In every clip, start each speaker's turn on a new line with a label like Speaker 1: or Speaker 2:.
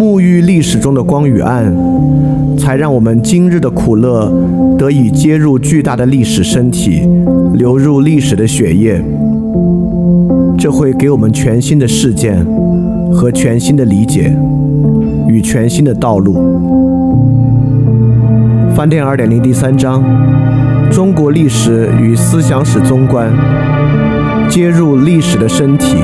Speaker 1: 沐浴历史中的光与暗，才让我们今日的苦乐得以接入巨大的历史身体，流入历史的血液。这会给我们全新的事件和全新的理解与全新的道路。饭店二点零第三章：中国历史与思想史综观，接入历史的身体。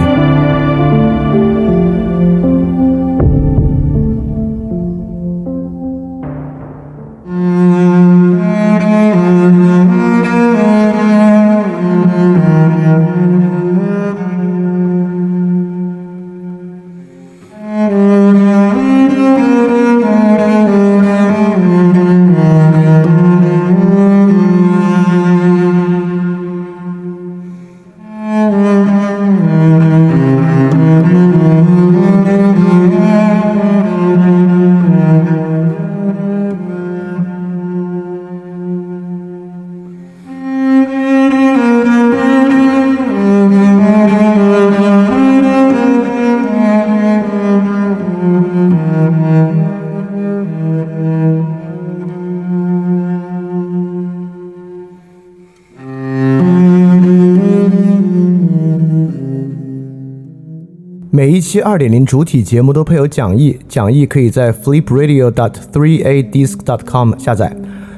Speaker 1: 期二点零主体节目都配有讲义，讲义可以在 flipradio.dot3adisc.dot.com 下载。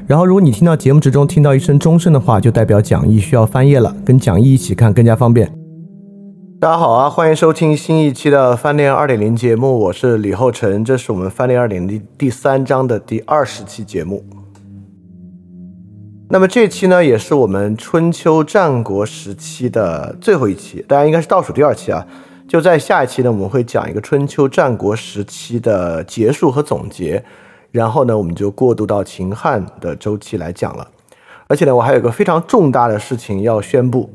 Speaker 1: 然后，如果你听到节目之中听到一声钟声的话，就代表讲义需要翻页了，跟讲义一起看更加方便。大家好啊，欢迎收听新一期的翻链二点零节目，我是李厚辰，这是我们翻链二点零第三章的第二十期节目。那么这期呢，也是我们春秋战国时期的最后一期，大家应该是倒数第二期啊。就在下一期呢，我们会讲一个春秋战国时期的结束和总结，然后呢，我们就过渡到秦汉的周期来讲了。而且呢，我还有个非常重大的事情要宣布，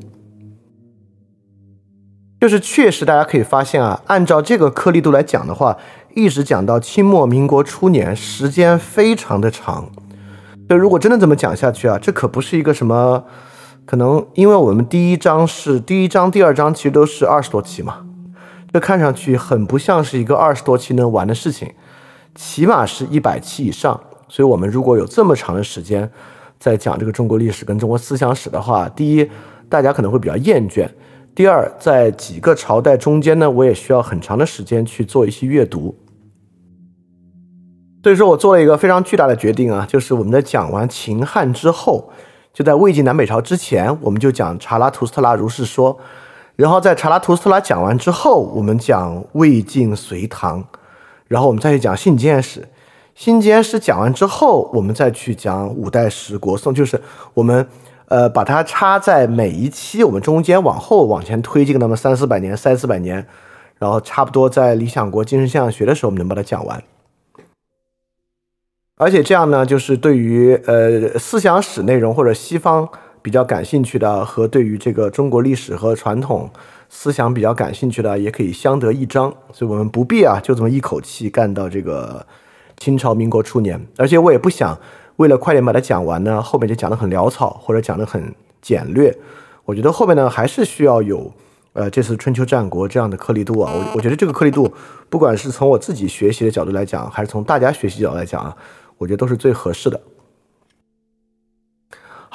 Speaker 1: 就是确实大家可以发现啊，按照这个颗粒度来讲的话，一直讲到清末民国初年，时间非常的长。就如果真的这么讲下去啊，这可不是一个什么可能，因为我们第一章是第一章、第二章其实都是二十多期嘛。这看上去很不像是一个二十多期能完的事情，起码是一百期以上。所以，我们如果有这么长的时间在讲这个中国历史跟中国思想史的话，第一，大家可能会比较厌倦；第二，在几个朝代中间呢，我也需要很长的时间去做一些阅读。所以说我做了一个非常巨大的决定啊，就是我们在讲完秦汉之后，就在魏晋南北朝之前，我们就讲查拉图斯特拉如是说。然后在查拉图斯特拉讲完之后，我们讲魏晋隋唐，然后我们再去讲新建史。新建史讲完之后，我们再去讲五代十国宋，就是我们呃把它插在每一期我们中间往后往前推进那么三四百年、三四百年，然后差不多在理想国精神现象学的时候，我们能把它讲完。而且这样呢，就是对于呃思想史内容或者西方。比较感兴趣的和对于这个中国历史和传统思想比较感兴趣的，也可以相得益彰。所以，我们不必啊，就这么一口气干到这个清朝民国初年。而且，我也不想为了快点把它讲完呢，后面就讲得很潦草或者讲得很简略。我觉得后面呢，还是需要有呃这次春秋战国这样的颗粒度啊。我我觉得这个颗粒度，不管是从我自己学习的角度来讲，还是从大家学习角度来讲啊，我觉得都是最合适的。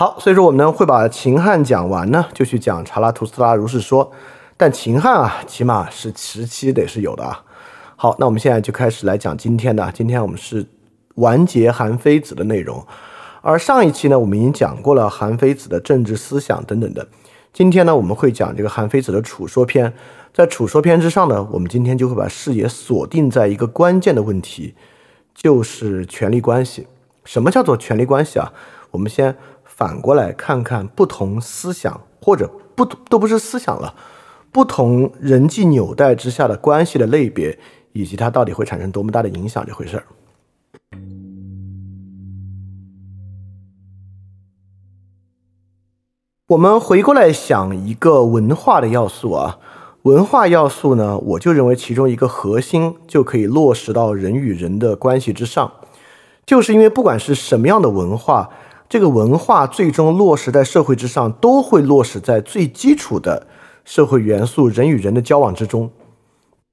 Speaker 1: 好，所以说我们呢会把秦汉讲完呢，就去讲查拉图斯特拉如是说。但秦汉啊，起码是时期得是有的啊。好，那我们现在就开始来讲今天的。今天我们是完结韩非子的内容，而上一期呢，我们已经讲过了韩非子的政治思想等等的。今天呢，我们会讲这个韩非子的处说篇。在处说篇之上呢，我们今天就会把视野锁定在一个关键的问题，就是权力关系。什么叫做权力关系啊？我们先。反过来看看不同思想或者不都不是思想了不同人际纽带之下的关系的类别以及它到底会产生多么大的影响这回事儿。我们回过来想一个文化的要素啊文化要素呢我就认为其中一个核心就可以落实到人与人的关系之上。就是因为不管是什么样的文化这个文化最终落实在社会之上，都会落实在最基础的社会元素人与人的交往之中。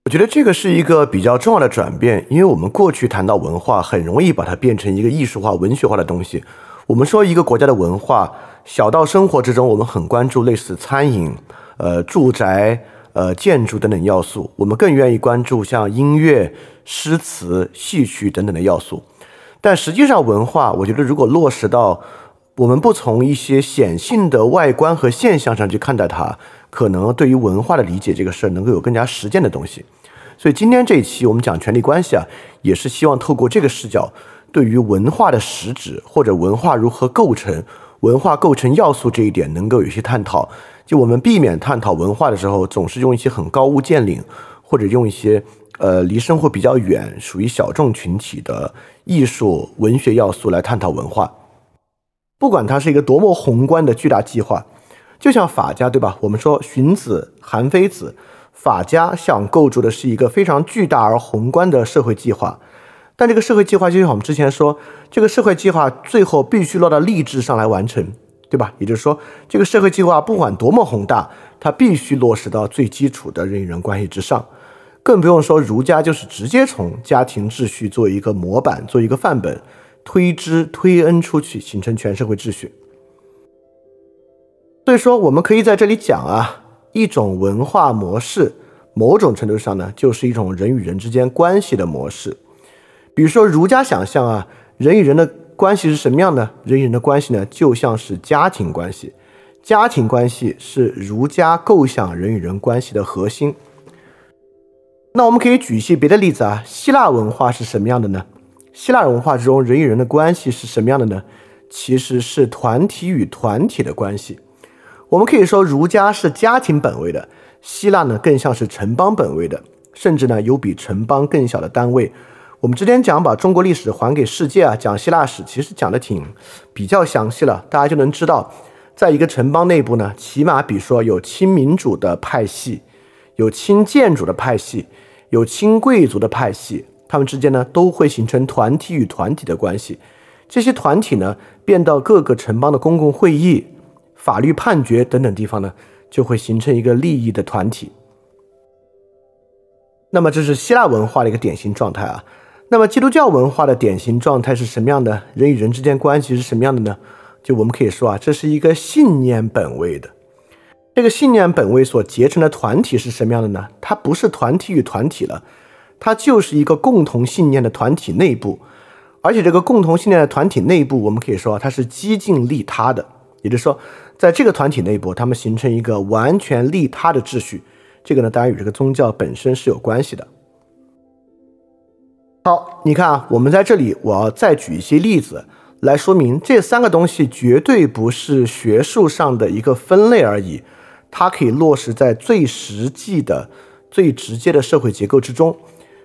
Speaker 1: 我觉得这个是一个比较重要的转变，因为我们过去谈到文化，很容易把它变成一个艺术化、文学化的东西。我们说一个国家的文化，小到生活之中，我们很关注类似餐饮、呃住宅、呃建筑等等要素。我们更愿意关注像音乐、诗词、戏曲等等的要素。但实际上，文化，我觉得如果落实到我们不从一些显性的外观和现象上去看待它，可能对于文化的理解这个事儿，能够有更加实践的东西。所以今天这一期我们讲权力关系啊，也是希望透过这个视角。对于文化的实质或者文化如何构成、文化构成要素这一点，能够有些探讨。就我们避免探讨文化的时候，总是用一些很高屋建瓴，或者用一些呃离生活比较远、属于小众群体的艺术、文学要素来探讨文化。不管它是一个多么宏观的巨大计划，就像法家对吧？我们说荀子、韩非子，法家想构筑的是一个非常巨大而宏观的社会计划。但这个社会计划就像我们之前说，这个社会计划最后必须落到吏治上来完成，对吧？也就是说，这个社会计划不管多么宏大，它必须落实到最基础的人与人关系之上。更不用说儒家就是直接从家庭秩序做一个模板、做一个范本，推之推恩出去，形成全社会秩序。所以说，我们可以在这里讲啊，一种文化模式，某种程度上呢，就是一种人与人之间关系的模式。比如说，儒家想象啊，人与人的关系是什么样的？人与人的关系呢，就像是家庭关系，家庭关系是儒家构想人与人关系的核心。那我们可以举一些别的例子啊，希腊文化是什么样的呢？希腊文化之中，人与人的关系是什么样的呢？其实是团体与团体的关系。我们可以说，儒家是家庭本位的，希腊呢更像是城邦本位的，甚至呢有比城邦更小的单位。我们之前讲把中国历史还给世界啊，讲希腊史，其实讲的挺比较详细了，大家就能知道，在一个城邦内部呢，起码比如说有亲民主的派系，有亲建主的派系，有亲贵族的派系，他们之间呢都会形成团体与团体的关系。这些团体呢，变到各个城邦的公共会议、法律判决等等地方呢，就会形成一个利益的团体。那么这是希腊文化的一个典型状态啊。那么基督教文化的典型状态是什么样的？人与人之间关系是什么样的呢？就我们可以说啊，这是一个信念本位的。这个信念本位所结成的团体是什么样的呢？它不是团体与团体了，它就是一个共同信念的团体内部。而且这个共同信念的团体内部，我们可以说它是激进利他的。也就是说，在这个团体内部，他们形成一个完全利他的秩序。这个呢，当然与这个宗教本身是有关系的。好，你看啊，我们在这里，我要再举一些例子来说明这三个东西绝对不是学术上的一个分类而已，它可以落实在最实际的、最直接的社会结构之中。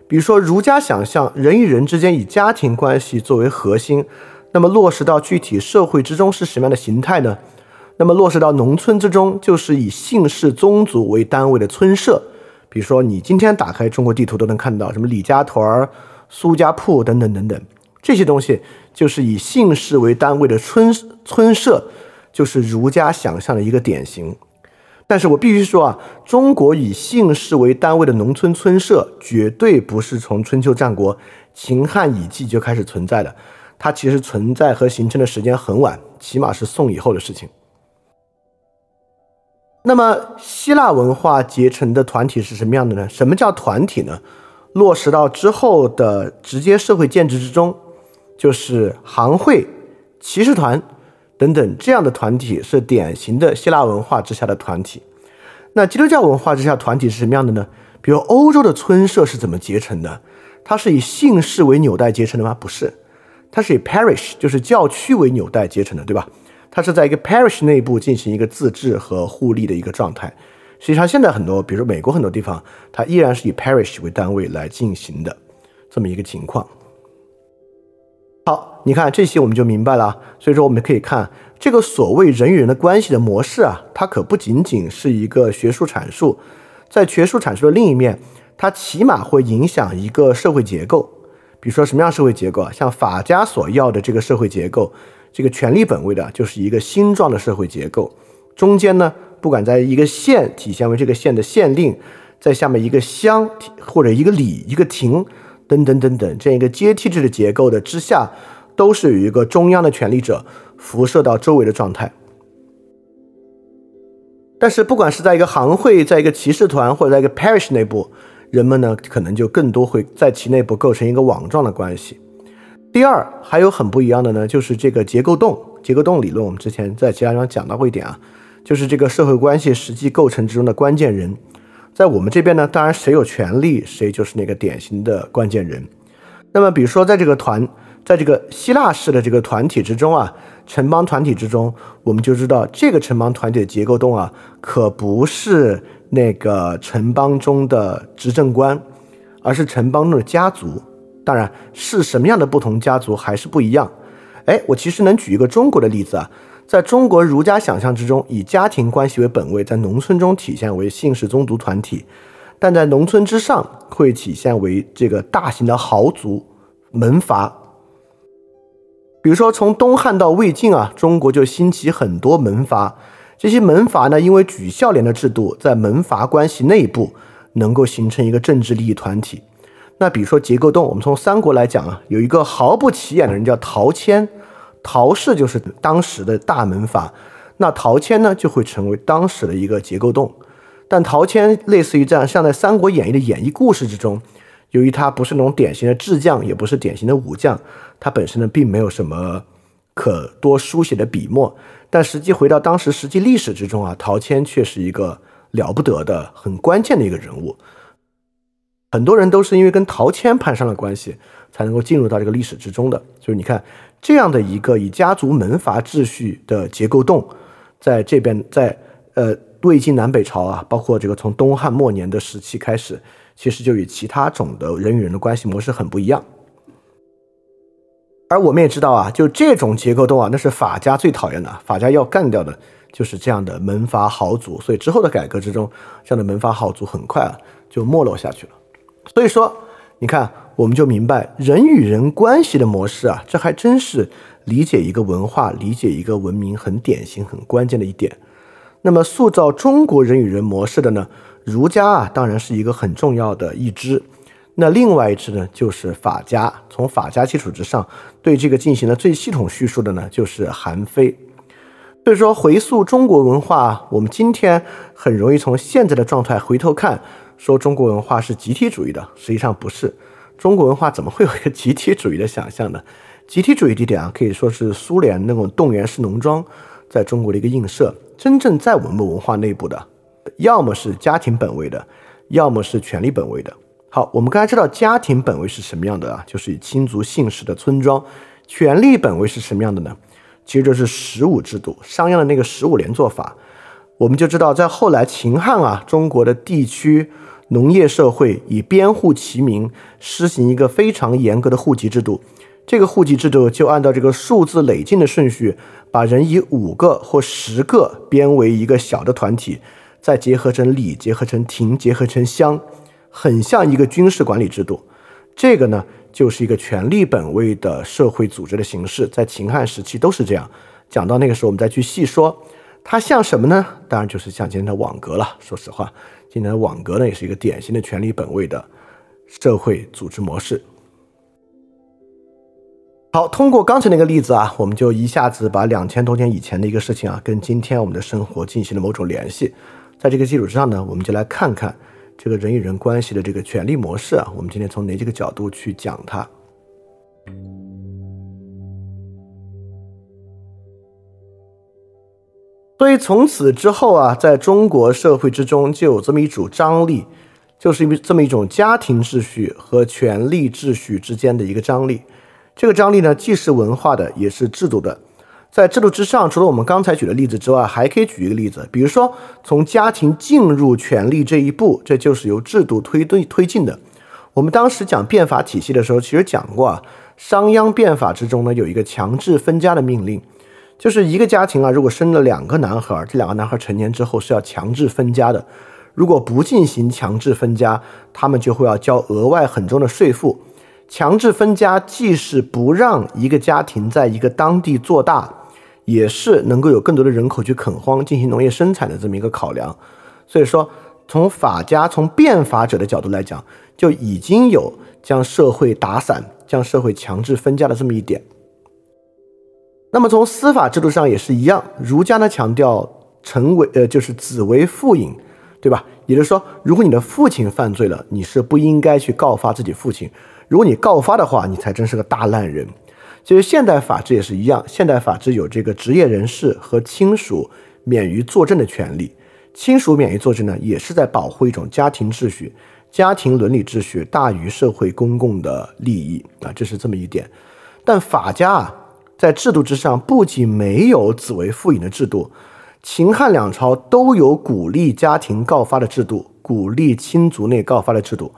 Speaker 1: 比如说，儒家想象人与人之间以家庭关系作为核心，那么落实到具体社会之中是什么样的形态呢？那么落实到农村之中，就是以姓氏宗族为单位的村社。比如说，你今天打开中国地图都能看到什么李家屯儿。苏家铺等等等等，这些东西就是以姓氏为单位的村村社，就是儒家想象的一个典型。但是我必须说啊，中国以姓氏为单位的农村村社，绝对不是从春秋战国、秦汉以季就开始存在的，它其实存在和形成的时间很晚，起码是宋以后的事情。那么希腊文化结成的团体是什么样的呢？什么叫团体呢？落实到之后的直接社会建制之中，就是行会、骑士团等等这样的团体是典型的希腊文化之下的团体。那基督教文化之下团体是什么样的呢？比如欧洲的村社是怎么结成的？它是以姓氏为纽带结成的吗？不是，它是以 parish 就是教区为纽带结成的，对吧？它是在一个 parish 内部进行一个自治和互利的一个状态。实际上，现在很多，比如说美国很多地方，它依然是以 parish 为单位来进行的这么一个情况。好，你看这些我们就明白了。所以说我们可以看这个所谓人与人的关系的模式啊，它可不仅仅是一个学术阐述，在学术阐述的另一面，它起码会影响一个社会结构。比如说什么样社会结构啊？像法家所要的这个社会结构，这个权力本位的，就是一个星状的社会结构。中间呢，不管在一个县体现为这个县的县令，在下面一个乡或者一个里、一个亭等等等等这样一个阶梯制的结构的之下，都是有一个中央的权力者辐射到周围的状态。但是，不管是在一个行会、在一个骑士团或者在一个 parish 内部。人们呢，可能就更多会在其内部构成一个网状的关系。第二，还有很不一样的呢，就是这个结构洞。结构洞理论，我们之前在其他地方讲到过一点啊，就是这个社会关系实际构成之中的关键人。在我们这边呢，当然谁有权利，谁就是那个典型的关键人。那么，比如说在这个团，在这个希腊式的这个团体之中啊，城邦团体之中，我们就知道这个城邦团体的结构洞啊，可不是。那个城邦中的执政官，而是城邦中的家族。当然是什么样的不同家族还是不一样。哎，我其实能举一个中国的例子啊，在中国儒家想象之中，以家庭关系为本位，在农村中体现为姓氏宗族团体，但在农村之上会体现为这个大型的豪族门阀。比如说从东汉到魏晋啊，中国就兴起很多门阀。这些门阀呢，因为举孝廉的制度，在门阀关系内部能够形成一个政治利益团体。那比如说结构洞，我们从三国来讲啊，有一个毫不起眼的人叫陶谦，陶氏就是当时的大门阀，那陶谦呢就会成为当时的一个结构洞。但陶谦类似于这样，像在《三国演义》的演绎故事之中，由于他不是那种典型的智将，也不是典型的武将，他本身呢并没有什么可多书写的笔墨。但实际回到当时实际历史之中啊，陶谦却是一个了不得的、很关键的一个人物。很多人都是因为跟陶谦攀上了关系，才能够进入到这个历史之中的。就是你看这样的一个以家族门阀秩序的结构洞，在这边，在呃魏晋南北朝啊，包括这个从东汉末年的时期开始，其实就与其他种的人与人的关系模式很不一样。而我们也知道啊，就这种结构洞啊，那是法家最讨厌的。法家要干掉的就是这样的门阀豪族。所以之后的改革之中，这样的门阀豪族很快啊就没落下去了。所以说，你看，我们就明白人与人关系的模式啊，这还真是理解一个文化、理解一个文明很典型、很关键的一点。那么，塑造中国人与人模式的呢，儒家啊，当然是一个很重要的一支。那另外一支呢，就是法家。从法家基础之上，对这个进行了最系统叙述的呢，就是韩非。所以说，回溯中国文化，我们今天很容易从现在的状态回头看，说中国文化是集体主义的，实际上不是。中国文化怎么会有一个集体主义的想象呢？集体主义地点啊，可以说是苏联那种动员式农庄在中国的一个映射。真正在我们文化内部的，要么是家庭本位的，要么是权力本位的。好，我们刚才知道家庭本位是什么样的啊？就是以亲族姓氏的村庄。权力本位是什么样的呢？其实就是十五制度，商鞅的那个十五连坐法。我们就知道，在后来秦汉啊，中国的地区农业社会以编户齐民，施行一个非常严格的户籍制度。这个户籍制度就按照这个数字累进的顺序，把人以五个或十个编为一个小的团体，再结合成里，结合成亭，结合成乡。很像一个军事管理制度，这个呢就是一个权力本位的社会组织的形式，在秦汉时期都是这样。讲到那个时候，我们再去细说，它像什么呢？当然就是像今天的网格了。说实话，今天的网格呢也是一个典型的权力本位的社会组织模式。好，通过刚才那个例子啊，我们就一下子把两千多年以前的一个事情啊，跟今天我们的生活进行了某种联系。在这个基础之上呢，我们就来看看。这个人与人关系的这个权力模式啊，我们今天从哪几个角度去讲它？所以从此之后啊，在中国社会之中就有这么一组张力，就是因为这么一种家庭秩序和权力秩序之间的一个张力。这个张力呢，既是文化的，也是制度的。在制度之上，除了我们刚才举的例子之外，还可以举一个例子，比如说从家庭进入权力这一步，这就是由制度推推推进的。我们当时讲变法体系的时候，其实讲过啊，商鞅变法之中呢，有一个强制分家的命令，就是一个家庭啊，如果生了两个男孩，这两个男孩成年之后是要强制分家的。如果不进行强制分家，他们就会要交额外很重的税负。强制分家既是不让一个家庭在一个当地做大，也是能够有更多的人口去垦荒进行农业生产的这么一个考量。所以说，从法家、从变法者的角度来讲，就已经有将社会打散。将社会强制分家的这么一点，那么从司法制度上也是一样。儒家呢强调臣为呃就是子为父隐，对吧？也就是说，如果你的父亲犯罪了，你是不应该去告发自己父亲；如果你告发的话，你才真是个大烂人。其实现代法治也是一样，现代法治有这个职业人士和亲属免于作证的权利。亲属免于作证呢，也是在保护一种家庭秩序。家庭伦理秩序大于社会公共的利益啊，这是这么一点。但法家啊，在制度之上不仅没有子为父隐的制度，秦汉两朝都有鼓励家庭告发的制度，鼓励亲族内告发的制度。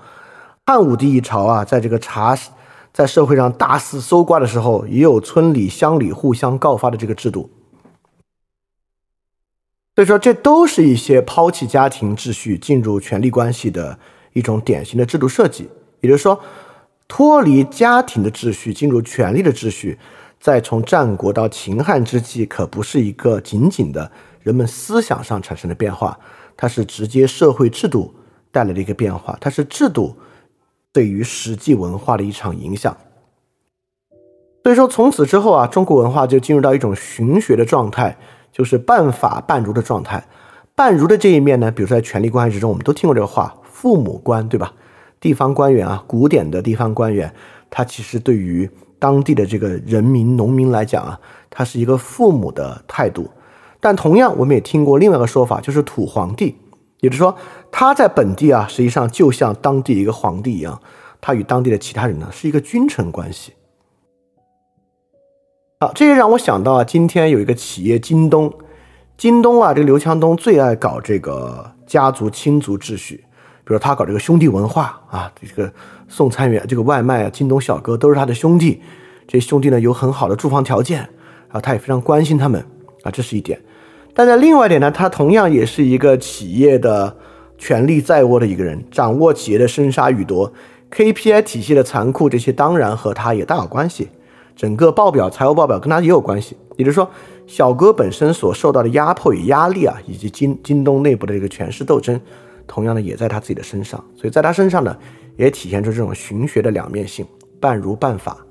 Speaker 1: 汉武帝一朝啊，在这个查，在社会上大肆搜刮的时候，也有村里乡里互相告发的这个制度。所以说，这都是一些抛弃家庭秩序进入权力关系的。一种典型的制度设计，也就是说，脱离家庭的秩序，进入权力的秩序，在从战国到秦汉之际，可不是一个仅仅的人们思想上产生的变化，它是直接社会制度带来的一个变化，它是制度对于实际文化的一场影响。所以说，从此之后啊，中国文化就进入到一种循学的状态，就是半法半儒的状态。半儒的这一面呢，比如说在权力关系之中，我们都听过这个话。父母官对吧？地方官员啊，古典的地方官员，他其实对于当地的这个人民、农民来讲啊，他是一个父母的态度。但同样，我们也听过另外一个说法，就是土皇帝，也就是说，他在本地啊，实际上就像当地一个皇帝一样，他与当地的其他人呢是一个君臣关系。好，这也让我想到啊，今天有一个企业京东，京东啊，这个刘强东最爱搞这个家族亲族秩序。比如他搞这个兄弟文化啊，这个送餐员、这个外卖啊、京东小哥都是他的兄弟，这兄弟呢有很好的住房条件，啊，他也非常关心他们啊，这是一点。但在另外一点呢，他同样也是一个企业的权力在握的一个人，掌握企业的生杀予夺，KPI 体系的残酷，这些当然和他也大有关系。整个报表、财务报表跟他也有关系。也就是说，小哥本身所受到的压迫与压力啊，以及京京东内部的这个权势斗争。同样的，也在他自己的身上，所以在他身上呢，也体现出这种循学的两面性，半儒半法。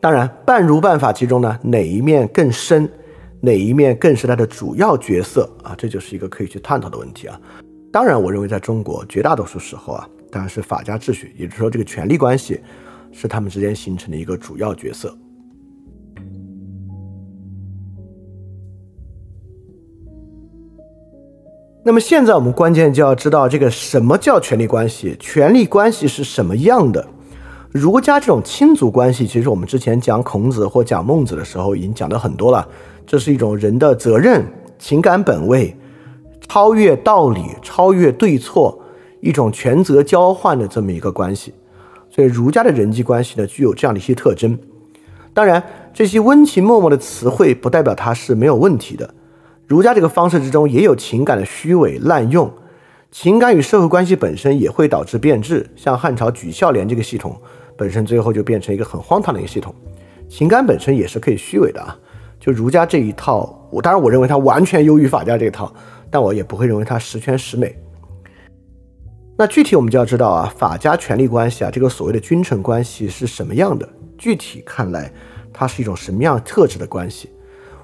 Speaker 1: 当然，半儒半法其中呢，哪一面更深，哪一面更是他的主要角色啊？这就是一个可以去探讨的问题啊。当然，我认为在中国绝大多数时候啊，当然是法家秩序，也就是说，这个权力关系是他们之间形成的一个主要角色。那么现在我们关键就要知道这个什么叫权力关系，权力关系是什么样的？儒家这种亲族关系，其实我们之前讲孔子或讲孟子的时候已经讲的很多了。这是一种人的责任、情感本位，超越道理、超越对错，一种权责交换的这么一个关系。所以儒家的人际关系呢，具有这样的一些特征。当然，这些温情脉脉的词汇不代表它是没有问题的。儒家这个方式之中也有情感的虚伪滥用，情感与社会关系本身也会导致变质。像汉朝举孝廉这个系统，本身最后就变成一个很荒唐的一个系统。情感本身也是可以虚伪的啊。就儒家这一套，我当然我认为它完全优于法家这一套，但我也不会认为它十全十美。那具体我们就要知道啊，法家权力关系啊，这个所谓的君臣关系是什么样的？具体看来，它是一种什么样特质的关系？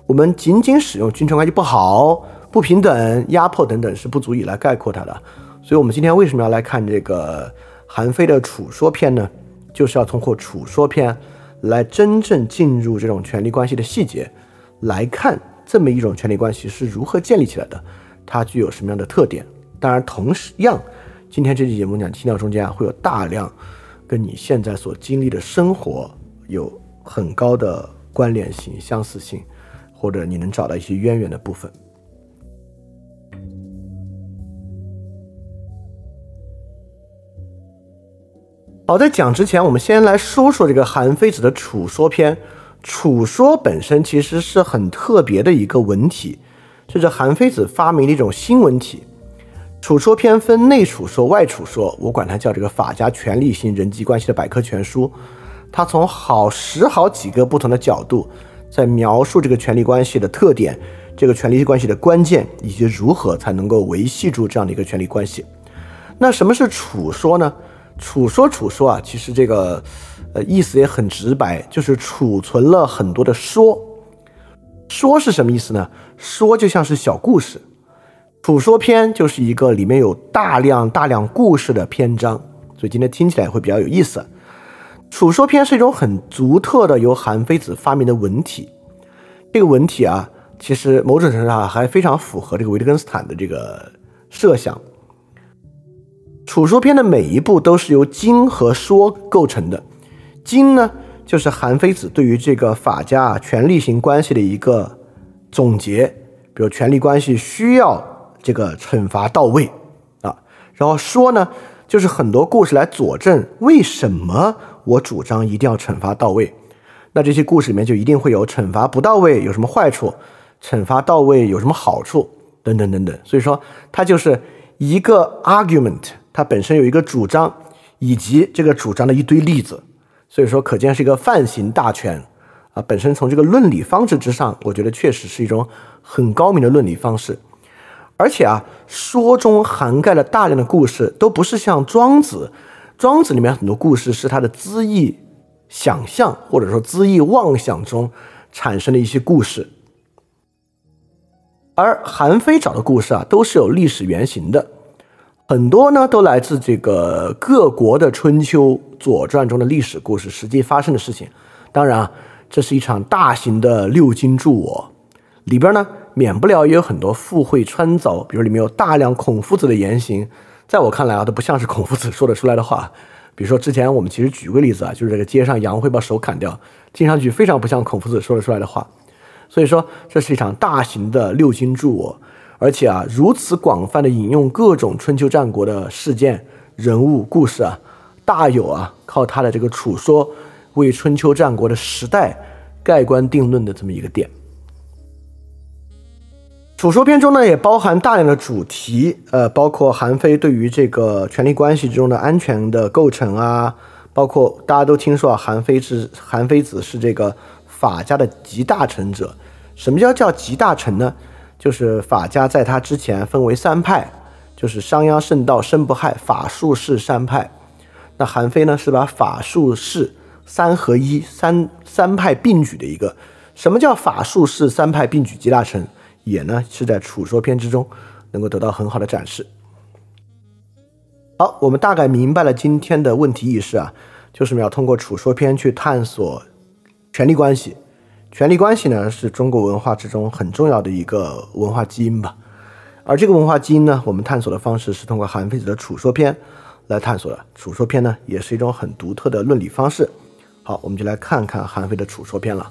Speaker 1: 我们仅仅使用君臣关系不好、不平等、压迫等等是不足以来概括它的。所以，我们今天为什么要来看这个韩非的《楚说篇》呢？就是要通过《楚说篇》来真正进入这种权力关系的细节，来看这么一种权力关系是如何建立起来的，它具有什么样的特点。当然，同样，今天这期节目讲听到中间啊会有大量跟你现在所经历的生活有很高的关联性、相似性。或者你能找到一些渊源的部分。好，在讲之前，我们先来说说这个韩非子的《楚说篇》。楚说本身其实是很特别的一个文体，这是韩非子发明的一种新文体。《楚说篇》分内楚说、外楚说，我管它叫这个法家权力型人际关系的百科全书。它从好十好几个不同的角度，在描述这个权力关系的特点、这个权力关系的关键，以及如何才能够维系住这样的一个权力关系。那什么是楚说呢？楚说，楚说啊，其实这个，呃，意思也很直白，就是储存了很多的说。说是什么意思呢？说就像是小故事，楚说篇就是一个里面有大量大量故事的篇章，所以今天听起来会比较有意思。楚说篇是一种很独特的由韩非子发明的文体，这个文体啊，其实某种程度上还非常符合这个维特根斯坦的这个设想。楚说篇的每一步都是由经和说构成的，经呢就是韩非子对于这个法家权力型关系的一个总结，比如权力关系需要这个惩罚到位啊，然后说呢就是很多故事来佐证为什么我主张一定要惩罚到位，那这些故事里面就一定会有惩罚不到位有什么坏处，惩罚到位有什么好处等等等等，所以说它就是一个 argument。它本身有一个主张，以及这个主张的一堆例子，所以说可见是一个泛行大全啊。本身从这个论理方式之上，我觉得确实是一种很高明的论理方式。而且啊，说中涵盖了大量的故事，都不是像庄子，庄子里面很多故事是他的恣意想象或者说恣意妄想中产生的一些故事，而韩非找的故事啊，都是有历史原型的。很多呢都来自这个各国的春秋、左传中的历史故事，实际发生的事情。当然啊，这是一场大型的六经注我，里边呢免不了也有很多附会穿凿，比如里面有大量孔夫子的言行，在我看来啊，都不像是孔夫子说得出来的话。比如说之前我们其实举个例子啊，就是这个街上羊会把手砍掉，听上去非常不像孔夫子说得出来的话。所以说，这是一场大型的六经注我。而且啊，如此广泛的引用各种春秋战国的事件、人物、故事啊，大有啊靠他的这个楚说为春秋战国的时代盖棺定论的这么一个点。楚说篇中呢，也包含大量的主题，呃，包括韩非对于这个权力关系之中的安全的构成啊，包括大家都听说啊，韩非是韩非子是这个法家的集大成者。什么叫叫集大成呢？就是法家在他之前分为三派，就是商鞅、圣道、申不害、法术士三派。那韩非呢是把法术士三合一、三三派并举的一个。什么叫法术士三派并举集大成？也呢是在楚说篇之中能够得到很好的展示。好，我们大概明白了今天的问题意识啊，就是要通过楚说篇去探索权力关系。权力关系呢，是中国文化之中很重要的一个文化基因吧。而这个文化基因呢，我们探索的方式是通过韩非子的《楚说篇》来探索的。《楚说篇》呢，也是一种很独特的论理方式。好，我们就来看看韩非的《楚说篇》了。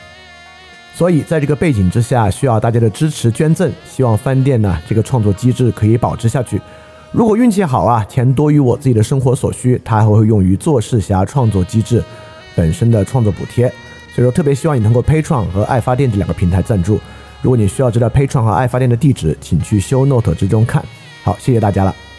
Speaker 1: 所以在这个背景之下，需要大家的支持捐赠，希望翻店呢这个创作机制可以保持下去。如果运气好啊，钱多于我自己的生活所需，它还会用于做事侠创作机制。本身的创作补贴，所以说特别希望你通过 Patreon 和爱发电这两个平台赞助。如果你需要知道 Patreon 和爱发电的地址，请去 Show Note 之中看。好，谢谢大家了。